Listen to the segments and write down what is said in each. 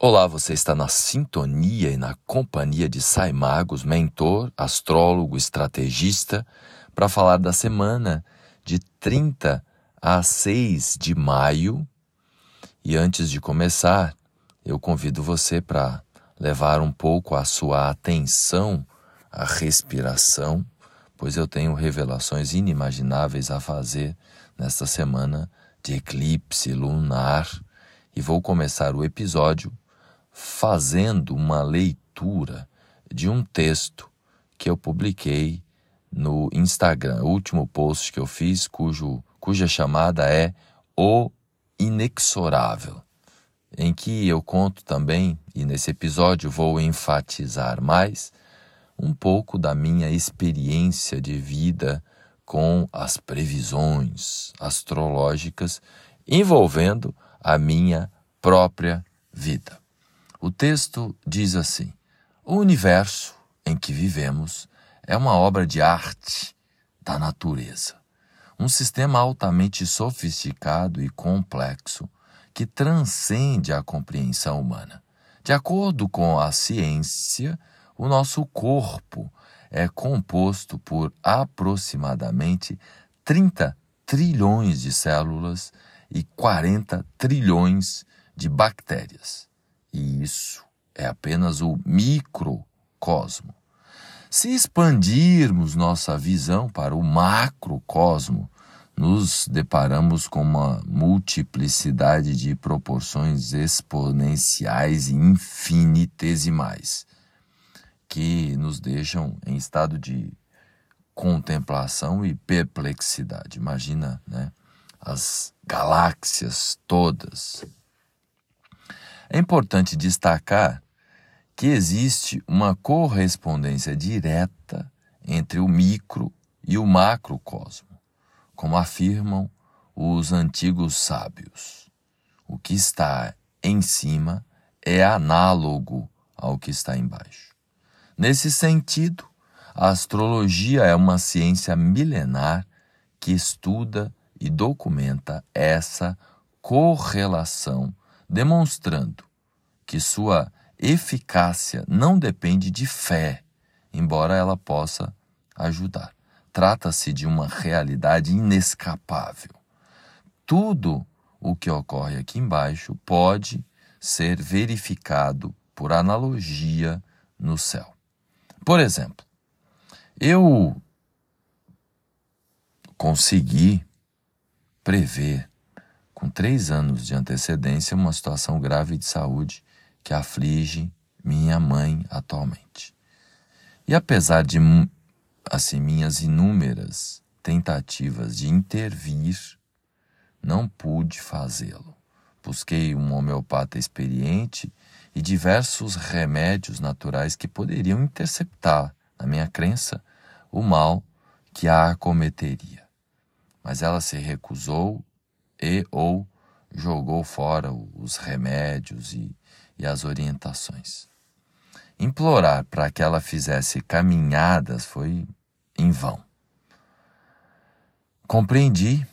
Olá, você está na sintonia e na companhia de Sai Magos, mentor, astrólogo, estrategista, para falar da semana de 30 a 6 de maio. E antes de começar, eu convido você para levar um pouco a sua atenção à respiração, pois eu tenho revelações inimagináveis a fazer nesta semana de eclipse lunar e vou começar o episódio fazendo uma leitura de um texto que eu publiquei no Instagram, o último post que eu fiz, cujo, cuja chamada é O Inexorável, em que eu conto também, e nesse episódio vou enfatizar mais, um pouco da minha experiência de vida com as previsões astrológicas envolvendo a minha própria vida. O texto diz assim: O universo em que vivemos é uma obra de arte da natureza, um sistema altamente sofisticado e complexo que transcende a compreensão humana. De acordo com a ciência, o nosso corpo é composto por aproximadamente 30 trilhões de células e 40 trilhões de bactérias. E isso é apenas o microcosmo. Se expandirmos nossa visão para o macrocosmo, nos deparamos com uma multiplicidade de proporções exponenciais e infinitesimais, que nos deixam em estado de contemplação e perplexidade. Imagina, né? As galáxias todas é importante destacar que existe uma correspondência direta entre o micro e o macrocosmo, como afirmam os antigos sábios. O que está em cima é análogo ao que está embaixo. Nesse sentido, a astrologia é uma ciência milenar que estuda e documenta essa correlação demonstrando que sua eficácia não depende de fé, embora ela possa ajudar. Trata-se de uma realidade inescapável. Tudo o que ocorre aqui embaixo pode ser verificado por analogia no céu. Por exemplo, eu consegui prever com três anos de antecedência, uma situação grave de saúde que aflige minha mãe atualmente. E apesar de assim minhas inúmeras tentativas de intervir, não pude fazê-lo. Busquei um homeopata experiente e diversos remédios naturais que poderiam interceptar, na minha crença, o mal que a acometeria. Mas ela se recusou e ou jogou fora os remédios e, e as orientações. Implorar para que ela fizesse caminhadas foi em vão. Compreendi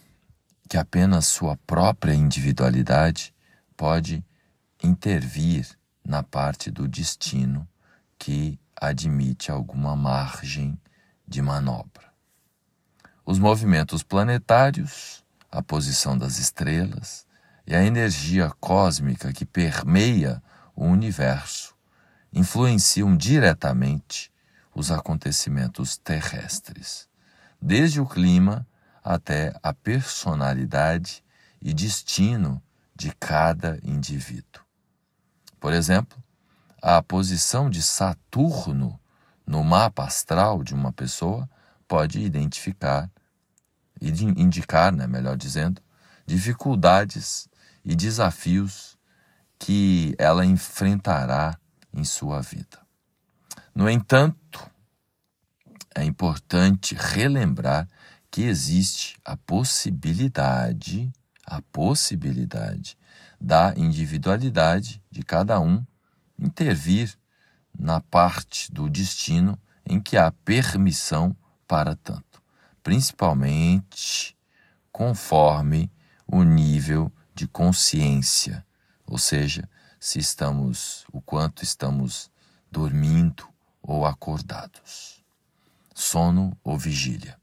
que apenas sua própria individualidade pode intervir na parte do destino que admite alguma margem de manobra. Os movimentos planetários a posição das estrelas e a energia cósmica que permeia o universo influenciam diretamente os acontecimentos terrestres, desde o clima até a personalidade e destino de cada indivíduo. Por exemplo, a posição de Saturno no mapa astral de uma pessoa pode identificar e de indicar, né, melhor dizendo, dificuldades e desafios que ela enfrentará em sua vida. No entanto, é importante relembrar que existe a possibilidade, a possibilidade da individualidade de cada um intervir na parte do destino em que há permissão para tanto principalmente conforme o nível de consciência, ou seja, se estamos, o quanto estamos dormindo ou acordados, sono ou vigília.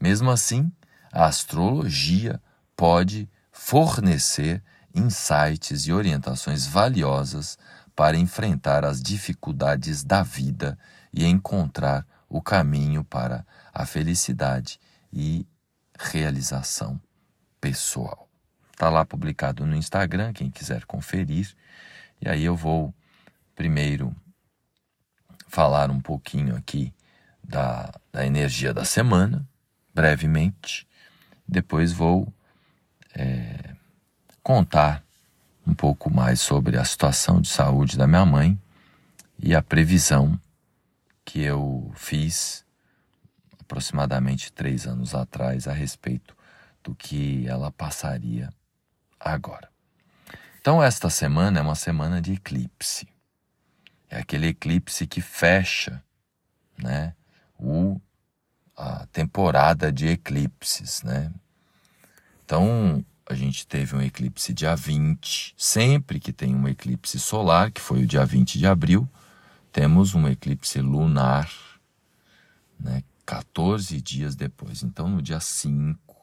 Mesmo assim, a astrologia pode fornecer insights e orientações valiosas para enfrentar as dificuldades da vida e encontrar o caminho para a felicidade e realização pessoal. Está lá publicado no Instagram, quem quiser conferir. E aí eu vou primeiro falar um pouquinho aqui da, da energia da semana, brevemente. Depois vou é, contar um pouco mais sobre a situação de saúde da minha mãe e a previsão que eu fiz aproximadamente três anos atrás a respeito do que ela passaria agora. Então, esta semana é uma semana de eclipse. É aquele eclipse que fecha né, o, a temporada de eclipses. Né? Então, a gente teve um eclipse dia 20. Sempre que tem um eclipse solar, que foi o dia 20 de abril, temos um eclipse lunar, né, 14 dias depois. Então, no dia 5,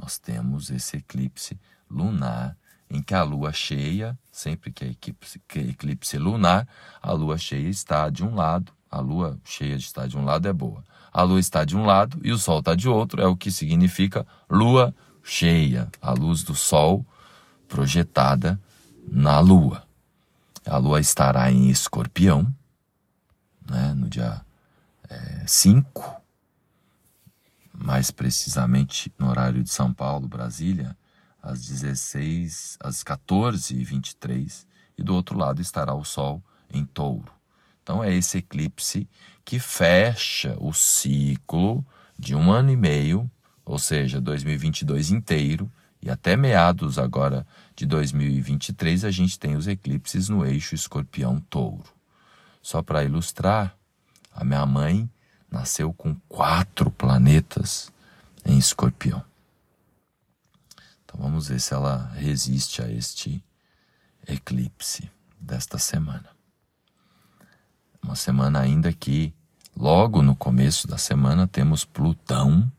nós temos esse eclipse lunar, em que a lua cheia, sempre que é eclipse, que é eclipse lunar, a lua cheia está de um lado, a lua cheia está de um lado é boa. A lua está de um lado e o sol está de outro, é o que significa lua cheia, a luz do sol projetada na lua. A lua estará em escorpião, né, no dia 5, é, mais precisamente no horário de São Paulo, Brasília, às 16, às 14 e 23 e do outro lado estará o Sol em touro. Então é esse eclipse que fecha o ciclo de um ano e meio ou seja, 2022 inteiro e até meados agora de 2023 a gente tem os eclipses no eixo Escorpião-Touro. Só para ilustrar, a minha mãe nasceu com quatro planetas em Escorpião. Então vamos ver se ela resiste a este eclipse desta semana. Uma semana ainda que logo no começo da semana temos Plutão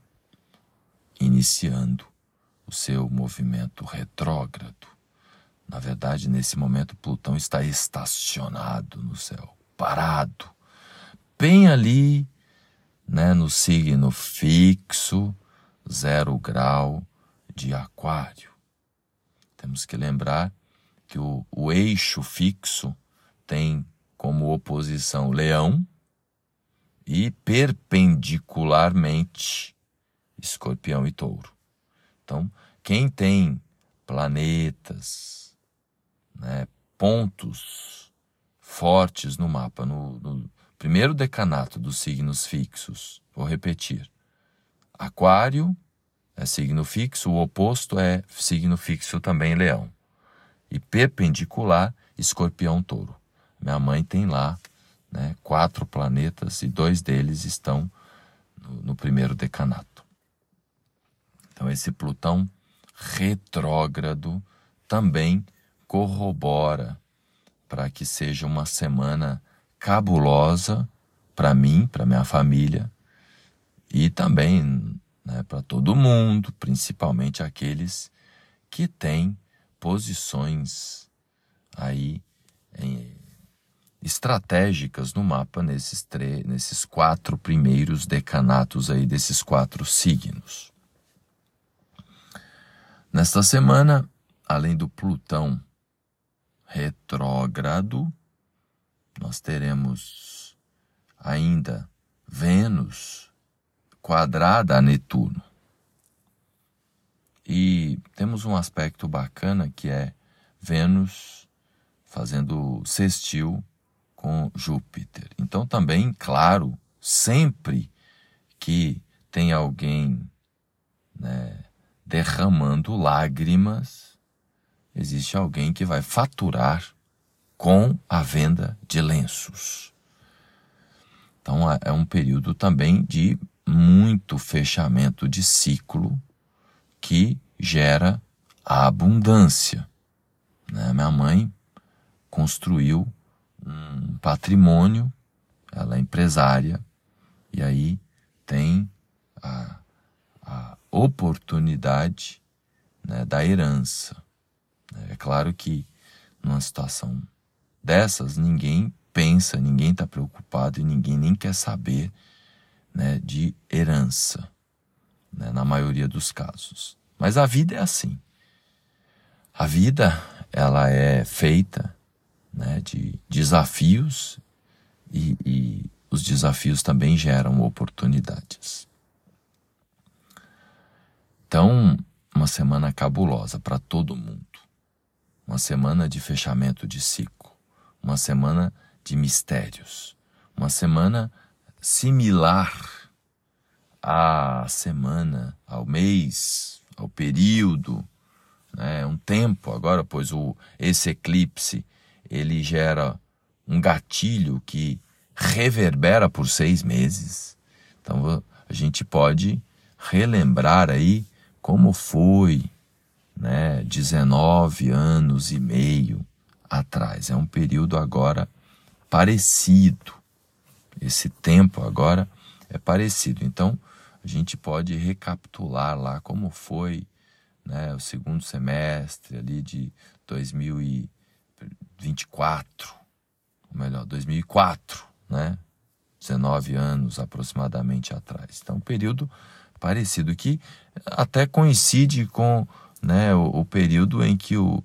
iniciando o seu movimento retrógrado. Na verdade, nesse momento, Plutão está estacionado no céu, parado, bem ali, né, no signo fixo, zero grau de Aquário. Temos que lembrar que o, o eixo fixo tem como oposição Leão e perpendicularmente escorpião e touro. Então, quem tem planetas, né, pontos fortes no mapa, no, no primeiro decanato dos signos fixos, vou repetir: Aquário é signo fixo, o oposto é signo fixo também, Leão. E perpendicular, Escorpião, Touro. Minha mãe tem lá né, quatro planetas e dois deles estão no, no primeiro decanato. Então, esse Plutão retrógrado também corrobora para que seja uma semana cabulosa para mim, para minha família e também né, para todo mundo, principalmente aqueles que têm posições aí em, estratégicas no mapa nesses, nesses quatro primeiros decanatos aí desses quatro signos. Nesta semana, além do Plutão retrógrado, nós teremos ainda Vênus quadrada a Netuno. E temos um aspecto bacana que é Vênus fazendo sextil com Júpiter. Então também, claro, sempre que tem alguém né, derramando lágrimas, existe alguém que vai faturar com a venda de lenços. Então é, é um período também de muito fechamento de ciclo que gera a abundância. Né? Minha mãe construiu um patrimônio, ela é empresária, e aí tem a, a oportunidade né, da herança. É claro que numa situação dessas, ninguém pensa, ninguém está preocupado e ninguém nem quer saber né, de herança, né, na maioria dos casos. Mas a vida é assim. A vida ela é feita né, de desafios e, e os desafios também geram oportunidades. Então, uma semana cabulosa para todo mundo. Uma semana de fechamento de ciclo. Uma semana de mistérios. Uma semana similar à semana, ao mês, ao período, né? um tempo agora, pois o, esse eclipse ele gera um gatilho que reverbera por seis meses. Então a gente pode relembrar aí como foi, né, 19 anos e meio atrás. É um período agora parecido. Esse tempo agora é parecido. Então, a gente pode recapitular lá como foi né, o segundo semestre ali de 2024, ou melhor, 2004, né? 19 anos aproximadamente atrás. Então, um período parecido que até coincide com né, o, o período em que o,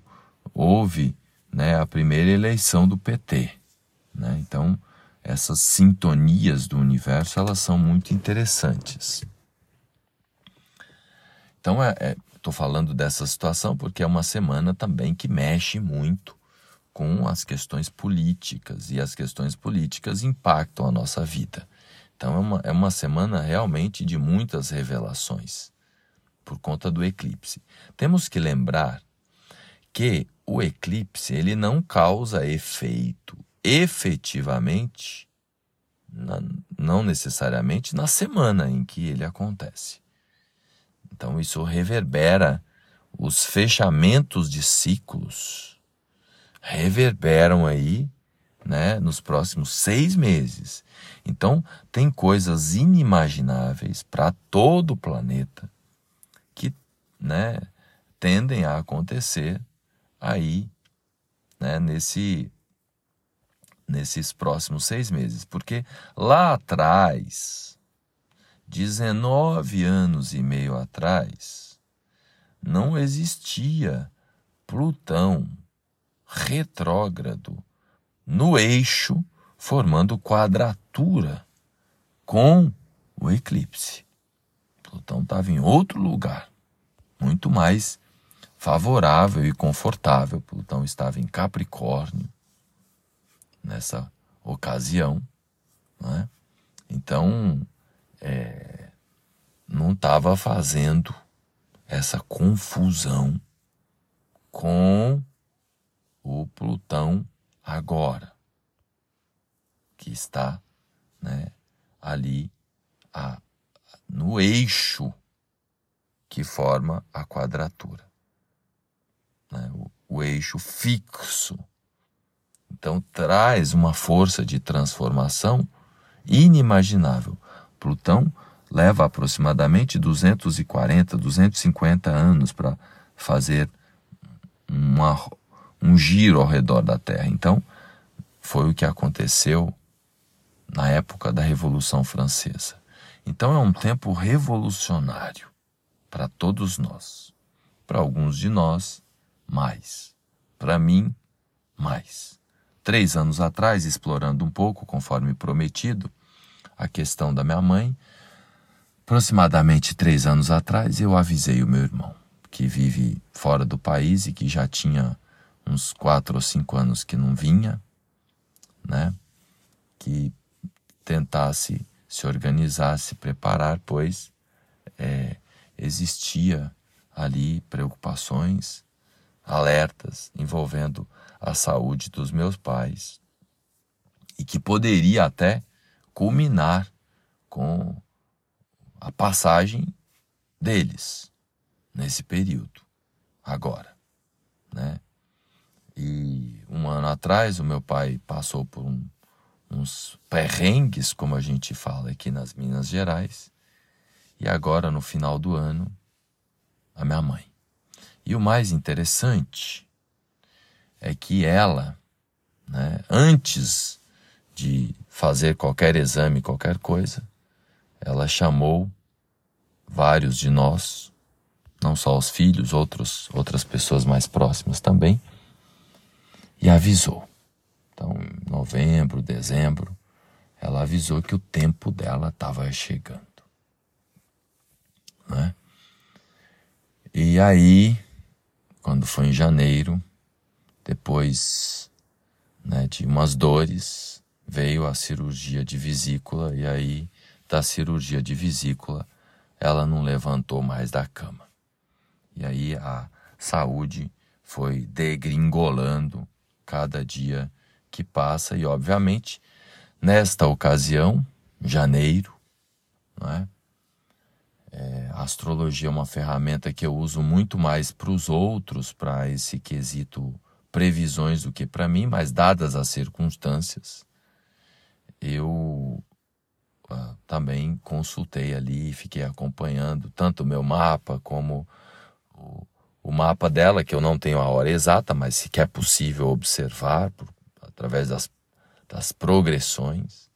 houve né, a primeira eleição do PT. Né? Então, essas sintonias do universo elas são muito interessantes. Então, estou é, é, falando dessa situação porque é uma semana também que mexe muito com as questões políticas e as questões políticas impactam a nossa vida. Então, é uma, é uma semana realmente de muitas revelações por conta do eclipse. Temos que lembrar que o eclipse ele não causa efeito efetivamente, na, não necessariamente na semana em que ele acontece. Então isso reverbera os fechamentos de ciclos, reverberam aí, né, nos próximos seis meses. Então tem coisas inimagináveis para todo o planeta né, tendem a acontecer aí, né, nesse nesses próximos seis meses, porque lá atrás, 19 anos e meio atrás, não existia Plutão retrógrado no eixo, formando quadratura com o eclipse. Plutão estava em outro lugar, muito mais favorável e confortável. Plutão estava em Capricórnio, nessa ocasião. Né? Então, é, não estava fazendo essa confusão com o Plutão agora, que está né, ali a, no eixo que forma a quadratura. Né, o, o eixo fixo então traz uma força de transformação inimaginável. Plutão leva aproximadamente 240, 250 anos para fazer uma, um giro ao redor da Terra. Então, foi o que aconteceu na época da Revolução Francesa. Então, é um tempo revolucionário para todos nós. Para alguns de nós, mais. Para mim, mais três anos atrás, explorando um pouco, conforme prometido, a questão da minha mãe, aproximadamente três anos atrás, eu avisei o meu irmão, que vive fora do país e que já tinha uns quatro ou cinco anos que não vinha, né? Que tentasse se organizar, se preparar, pois é, existia ali preocupações, alertas envolvendo a saúde dos meus pais e que poderia até culminar com a passagem deles nesse período, agora, né? E um ano atrás o meu pai passou por um, uns perrengues, como a gente fala aqui nas Minas Gerais. E agora, no final do ano, a minha mãe. E o mais interessante é que ela, né, antes de fazer qualquer exame, qualquer coisa, ela chamou vários de nós, não só os filhos, outros, outras pessoas mais próximas também, e avisou. Então, em novembro, dezembro, ela avisou que o tempo dela estava chegando. Né? E aí, quando foi em janeiro, depois né, de umas dores, veio a cirurgia de vesícula, e aí, da cirurgia de vesícula, ela não levantou mais da cama. E aí a saúde foi degringolando cada dia que passa e obviamente nesta ocasião, janeiro, não é? É, a astrologia é uma ferramenta que eu uso muito mais para os outros, para esse quesito previsões do que para mim, mas dadas as circunstâncias, eu uh, também consultei ali, fiquei acompanhando tanto o meu mapa como o, o mapa dela, que eu não tenho a hora exata, mas se que é possível observar por, através das, das progressões.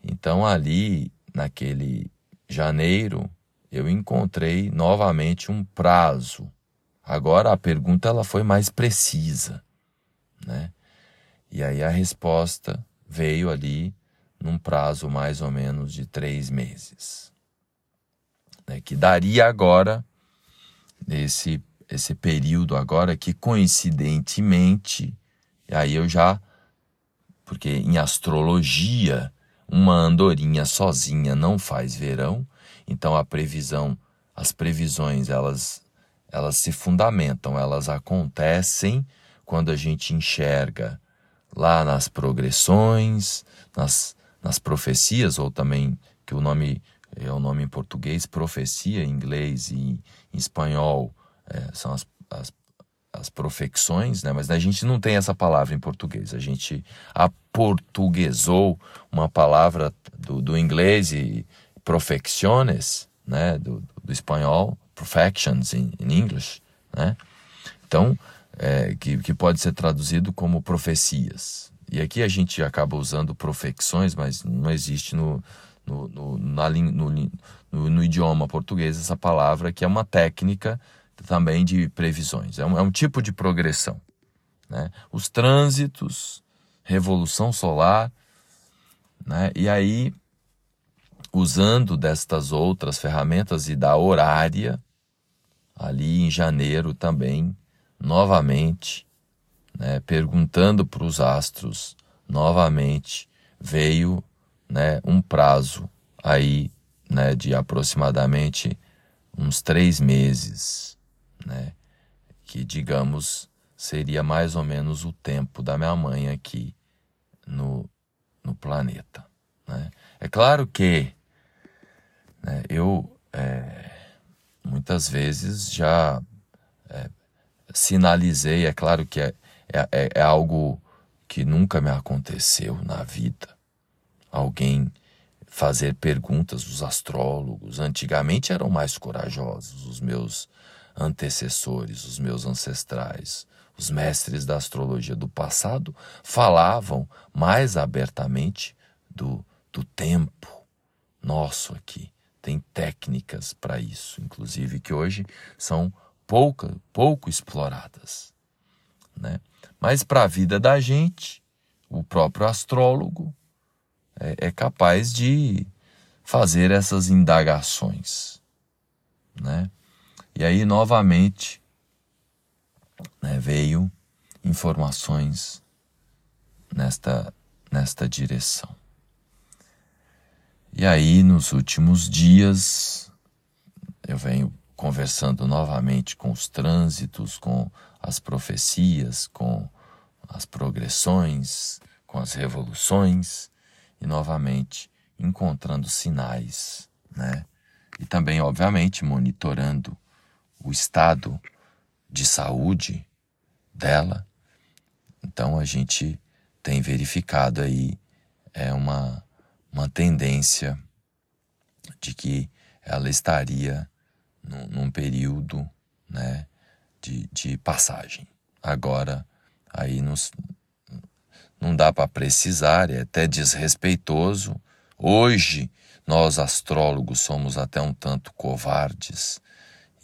Então, ali, naquele janeiro, eu encontrei novamente um prazo. Agora a pergunta ela foi mais precisa, né? E aí a resposta veio ali num prazo mais ou menos de três meses, né? que daria agora esse, esse período agora que coincidentemente, aí eu já, porque em astrologia, uma andorinha sozinha não faz verão, então a previsão, as previsões, elas, elas se fundamentam, elas acontecem quando a gente enxerga lá nas progressões, nas, nas profecias, ou também que o nome é o nome em português, profecia em inglês e em espanhol é, são as, as, as profecções, né? mas a gente não tem essa palavra em português. A gente aportuguesou uma palavra do, do inglês e profecciones, né? do, do espanhol, perfections in, in English. Né? Então, é, que, que pode ser traduzido como profecias. E aqui a gente acaba usando profecções, mas não existe no, no, no, na, no, no, no, idioma português essa palavra, que é uma técnica também de previsões. É um, é um tipo de progressão. Né? Os trânsitos, revolução solar, né? e aí, usando destas outras ferramentas e da horária, ali em janeiro também, novamente, né, perguntando para os astros, novamente, veio né, um prazo aí né, de aproximadamente uns três meses, né, que digamos seria mais ou menos o tempo da minha mãe aqui no, no planeta. Né. É claro que né, eu é, muitas vezes já é, sinalizei, é claro que é, é, é algo que nunca me aconteceu na vida, alguém fazer perguntas os astrólogos. Antigamente eram mais corajosos os meus antecessores, os meus ancestrais. Os mestres da astrologia do passado falavam mais abertamente do, do tempo nosso aqui. Tem técnicas para isso, inclusive que hoje são pouca, pouco exploradas. Né? Mas para a vida da gente, o próprio astrólogo é, é capaz de fazer essas indagações, né? E aí novamente né, veio informações nesta nesta direção. E aí nos últimos dias eu venho conversando novamente com os trânsitos, com as profecias, com as progressões, com as revoluções, e novamente encontrando sinais, né? E também, obviamente, monitorando o estado de saúde dela Então a gente tem verificado aí é uma, uma tendência de que ela estaria num, num período né, de, de passagem. Agora, aí nos, não dá para precisar, é até desrespeitoso. Hoje, nós astrólogos somos até um tanto covardes,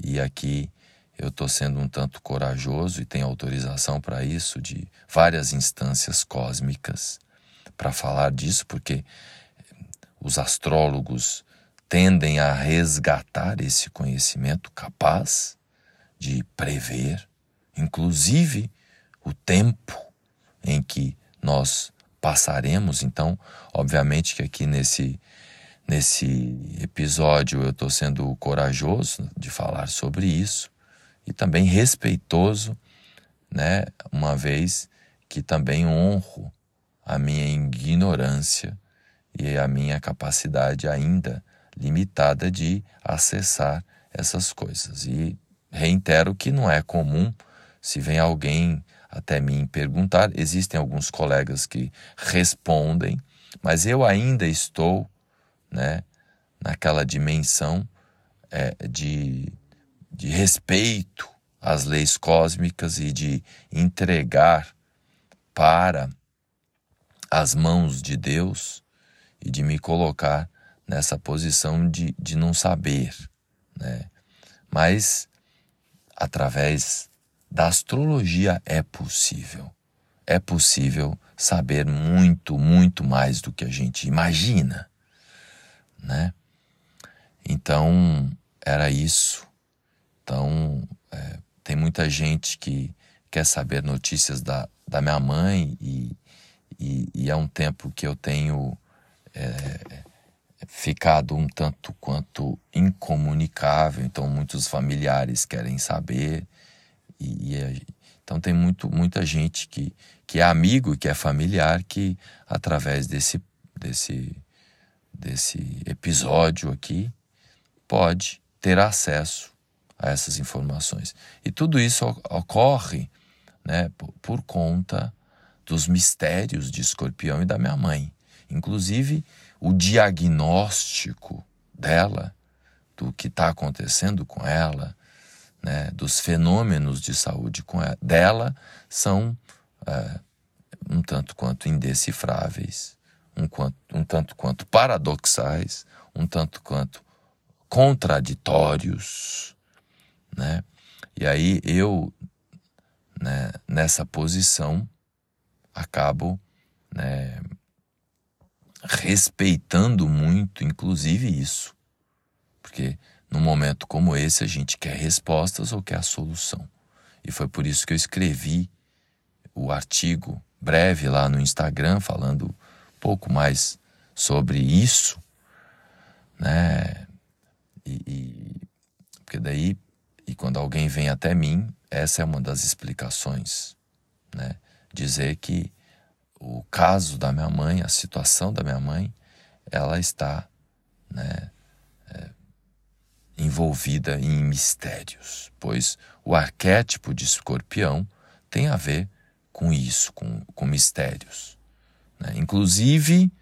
e aqui eu estou sendo um tanto corajoso e tenho autorização para isso de várias instâncias cósmicas para falar disso, porque os astrólogos tendem a resgatar esse conhecimento capaz de prever, inclusive, o tempo em que nós passaremos. Então, obviamente que aqui nesse nesse episódio eu estou sendo corajoso de falar sobre isso e também respeitoso, né? Uma vez que também honro a minha ignorância e a minha capacidade ainda limitada de acessar essas coisas. E reitero que não é comum se vem alguém até mim perguntar, existem alguns colegas que respondem, mas eu ainda estou né, naquela dimensão é, de, de respeito às leis cósmicas e de entregar para as mãos de Deus e de me colocar nessa posição de, de não saber, né? Mas através da astrologia é possível. É possível saber muito, muito mais do que a gente imagina, né? Então, era isso. Então, é, tem muita gente que quer saber notícias da, da minha mãe e, e, e é um tempo que eu tenho é, ficado um tanto quanto incomunicável, então muitos familiares querem saber e, e então tem muito, muita gente que, que é amigo, que é familiar, que através desse, desse, desse episódio aqui pode ter acesso a essas informações. E tudo isso ocorre né, por, conta dos mistérios de escorpião e da minha mãe. Inclusive, o diagnóstico dela, do que está acontecendo com ela, né, dos fenômenos de saúde com ela, dela, são é, um tanto quanto indecifráveis, um, quanto, um tanto quanto paradoxais, um tanto quanto contraditórios, né? E aí eu, né, nessa posição, acabo né, respeitando muito, inclusive isso. Porque num momento como esse a gente quer respostas ou quer a solução. E foi por isso que eu escrevi o artigo breve lá no Instagram falando pouco mais sobre isso, né? E, e porque daí e quando alguém vem até mim, essa é uma das explicações, né? Dizer que o caso da minha mãe, a situação da minha mãe, ela está né, é, envolvida em mistérios, pois o arquétipo de escorpião tem a ver com isso, com, com mistérios. Né? Inclusive,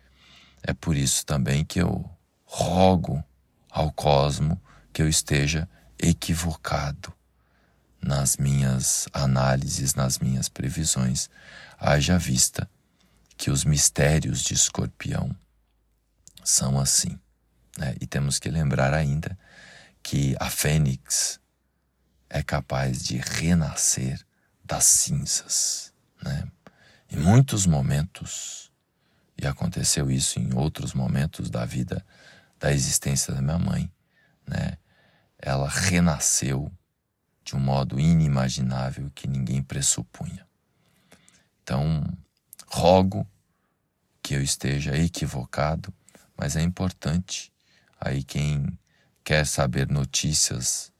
é por isso também que eu rogo ao cosmo que eu esteja equivocado nas minhas análises, nas minhas previsões, haja vista que os mistérios de Escorpião são assim. Né? E temos que lembrar ainda que a fênix é capaz de renascer das cinzas. Né? Em muitos momentos, e aconteceu isso em outros momentos da vida, da existência da minha mãe, né? ela renasceu de um modo inimaginável que ninguém pressupunha. Então, Rogo que eu esteja equivocado, mas é importante. Aí quem quer saber notícias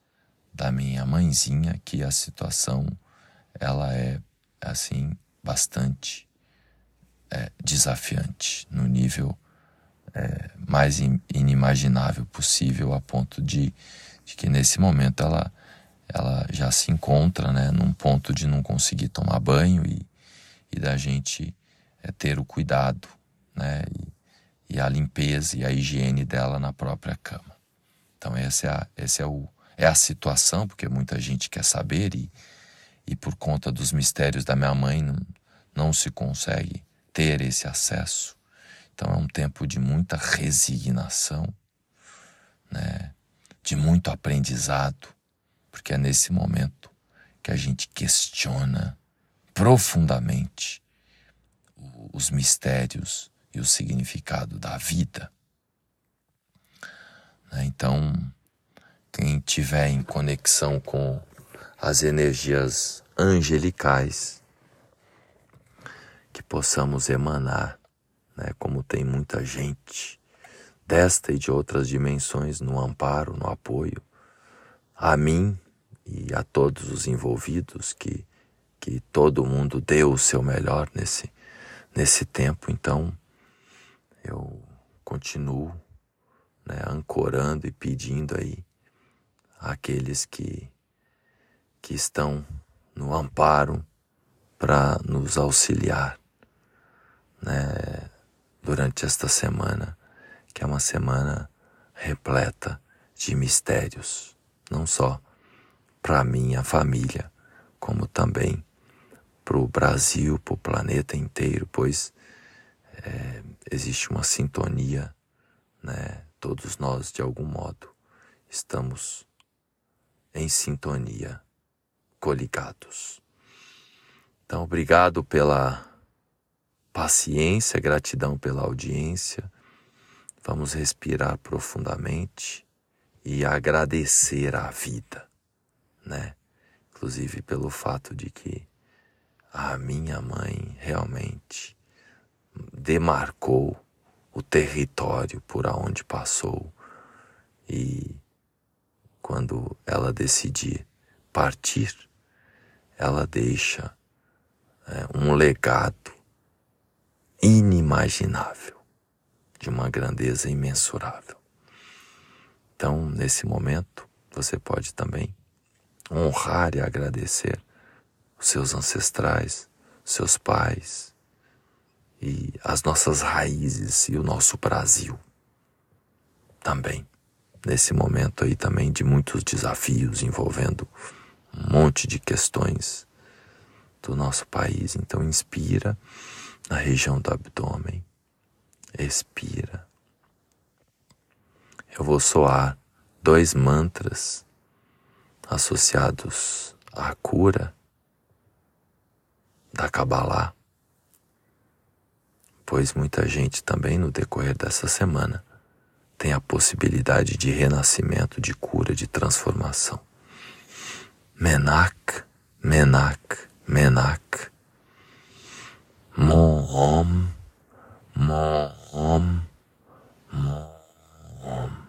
da minha mãezinha, que a situação ela é assim bastante é, desafiante no nível é, mais inimaginável possível, a ponto de, de, que nesse momento ela, ela já se encontra né, num ponto de não conseguir tomar banho e e da gente é, ter o cuidado, né? E, e, a limpeza e a higiene dela na própria cama. Então essa é a, é o, é a situação, porque muita gente quer saber e, e por conta dos mistérios da minha mãe não, não se consegue ter esse acesso. Então é um tempo de muita resignação, né? de muito aprendizado, porque é nesse momento que a gente questiona profundamente os mistérios e o significado da vida. Né? Então, quem tiver em conexão com as energias angelicais, que possamos emanar, né? como tem muita gente desta e de outras dimensões no amparo, no apoio, a mim e a todos os envolvidos que que todo mundo deu o seu melhor nesse nesse tempo, então eu continuo né, ancorando e pedindo aí àqueles que, que estão no amparo para nos auxiliar né, durante esta semana, que é uma semana repleta de mistérios, não só para minha família, como também para o Brasil, para o planeta inteiro, pois é, existe uma sintonia, né? Todos nós, de algum modo, estamos em sintonia, coligados. Então, obrigado pela paciência, gratidão pela audiência. Vamos respirar profundamente e agradecer a vida, né? Inclusive pelo fato de que a minha mãe realmente demarcou o território por aonde passou e quando ela decidir partir, ela deixa é, um legado inimaginável, de uma grandeza imensurável. Então, nesse momento, você pode também honrar e agradecer os seus ancestrais, seus pais e as nossas raízes e o nosso Brasil também. Nesse momento aí também de muitos desafios envolvendo um monte de questões do nosso país. Então inspira na região do abdômen, expira. Eu vou soar dois mantras associados à cura da Kabbalah, pois muita gente também no decorrer dessa semana tem a possibilidade de renascimento, de cura, de transformação. Menak, Menak, Menak. Mom, mom, mom.